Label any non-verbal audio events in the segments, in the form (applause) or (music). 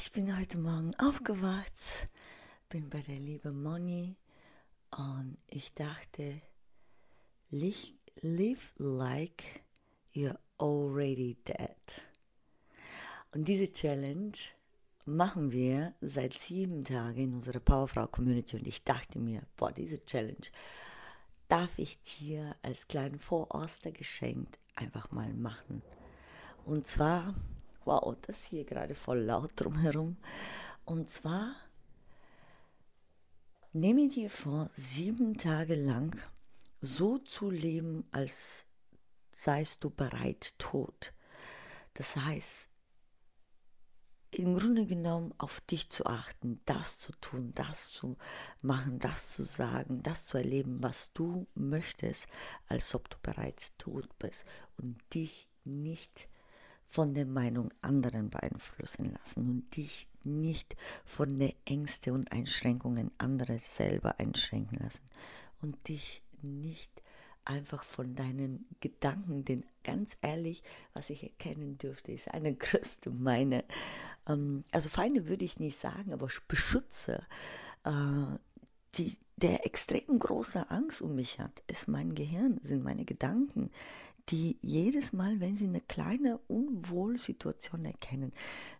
Ich bin heute Morgen aufgewacht, bin bei der lieben Moni und ich dachte, live like you're already dead. Und diese Challenge machen wir seit sieben Tagen in unserer Powerfrau Community und ich dachte mir, boah, diese Challenge darf ich dir als kleinen Vorostergeschenk einfach mal machen. Und zwar, wow, das hier gerade voll laut drumherum. Und zwar nehme dir vor, sieben Tage lang so zu leben, als seist du bereit tot. Das heißt, im Grunde genommen auf dich zu achten, das zu tun, das zu machen, das zu sagen, das zu erleben, was du möchtest, als ob du bereits tot bist und dich nicht von der Meinung anderen beeinflussen lassen und dich nicht von den Ängsten und Einschränkungen anderer selber einschränken lassen und dich nicht einfach von deinen Gedanken, denn ganz ehrlich, was ich erkennen dürfte, ist eine (laughs) größte meine, ähm, also Feinde würde ich nicht sagen, aber Beschützer, äh, die, der extrem große Angst um mich hat, ist mein Gehirn, sind meine Gedanken, die jedes Mal, wenn sie eine kleine Unwohlsituation erkennen,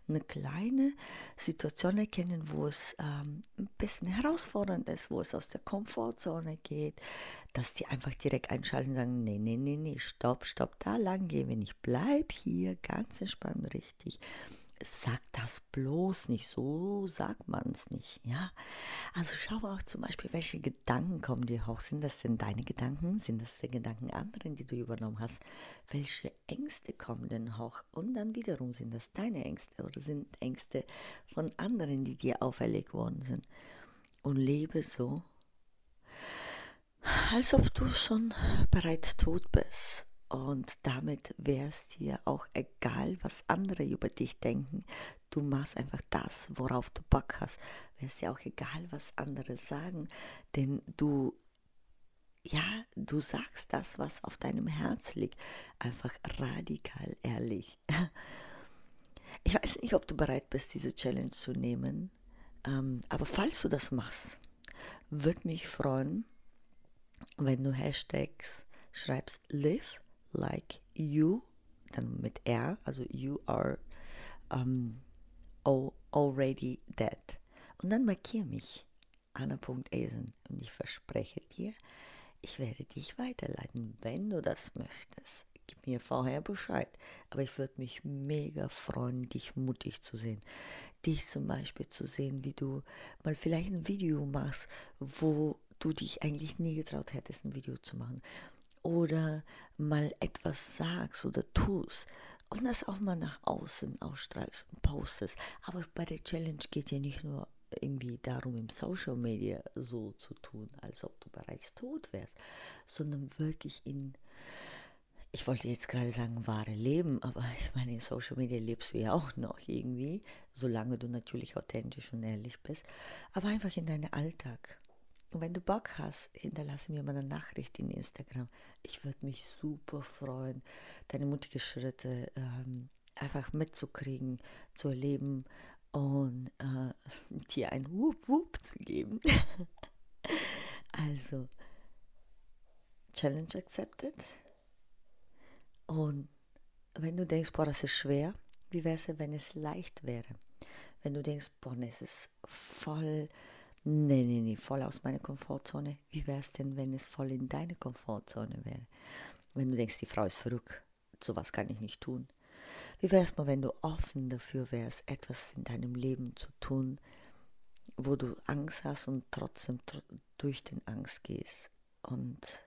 eine kleine Situation erkennen, wo es ähm, ein bisschen herausfordernd ist, wo es aus der Komfortzone geht, dass die einfach direkt einschalten und sagen, nee, nee, nee, nee, stopp, stopp, da lang gehen wir nicht, bleib hier ganz entspannt richtig sag das bloß nicht, so sagt man es nicht, ja. Also schau auch zum Beispiel, welche Gedanken kommen dir hoch. Sind das denn deine Gedanken? Sind das die Gedanken anderen, die du übernommen hast? Welche Ängste kommen denn hoch? Und dann wiederum, sind das deine Ängste oder sind Ängste von anderen, die dir auferlegt worden sind? Und lebe so, als ob du schon bereits tot bist und damit wäre es dir auch egal, was andere über dich denken. Du machst einfach das, worauf du Bock hast. Wäre es dir auch egal, was andere sagen. Denn du, ja, du sagst das, was auf deinem Herz liegt. Einfach radikal ehrlich. (laughs) Ich weiß nicht, ob du bereit bist, diese Challenge zu nehmen. Ähm, aber falls du das machst, würde mich freuen, wenn du Hashtags schreibst live like you, dann mit R, also you are um, already dead. Und dann markiere mich, Anna.esen, und ich verspreche dir, ich werde dich weiterleiten, wenn du das möchtest. Gib mir vorher Bescheid. Aber ich würde mich mega freuen, dich mutig zu sehen. Dich zum Beispiel zu sehen, wie du mal vielleicht ein Video machst, wo du dich eigentlich nie getraut hättest, ein Video zu machen oder mal etwas sagst oder tust und das auch mal nach außen ausstrahlst und postest. Aber bei der Challenge geht ja nicht nur irgendwie darum, im Social Media so zu tun, als ob du bereits tot wärst, sondern wirklich in, ich wollte jetzt gerade sagen, wahre Leben, aber (laughs) ich meine, in Social Media lebst du ja auch noch irgendwie, solange du natürlich authentisch und ehrlich bist, aber einfach in deinem Alltag. Und wenn du Bock hast, hinterlasse mir mal eine Nachricht in Instagram. Ich würde mich super freuen, deine mutigen Schritte ähm, einfach mitzukriegen, zu erleben und äh, (laughs) dir ein Wup Wup zu geben. (laughs) also, Challenge accepted. Und wenn du denkst, boah, das ist schwer, wie wäre es, wenn es leicht wäre? Wenn du denkst, boah, es ist voll Nee, nee, nee, voll aus meiner Komfortzone. Wie wäre es denn, wenn es voll in deine Komfortzone wäre? Wenn du denkst, die Frau ist verrückt, sowas kann ich nicht tun. Wie wäre es mal, wenn du offen dafür wärst, etwas in deinem Leben zu tun, wo du Angst hast und trotzdem durch den Angst gehst und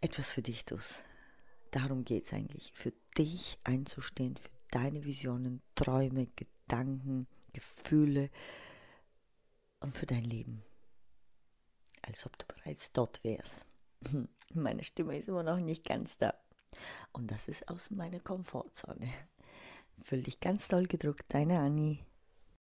etwas für dich tust. Darum geht es eigentlich, für dich einzustehen, für deine Visionen, Träume, Gedanken, Gefühle und für dein Leben. Als ob du bereits dort wärst. (laughs) Meine Stimme ist immer noch nicht ganz da. Und das ist aus meiner Komfortzone. Fühl dich ganz doll gedrückt, deine Annie.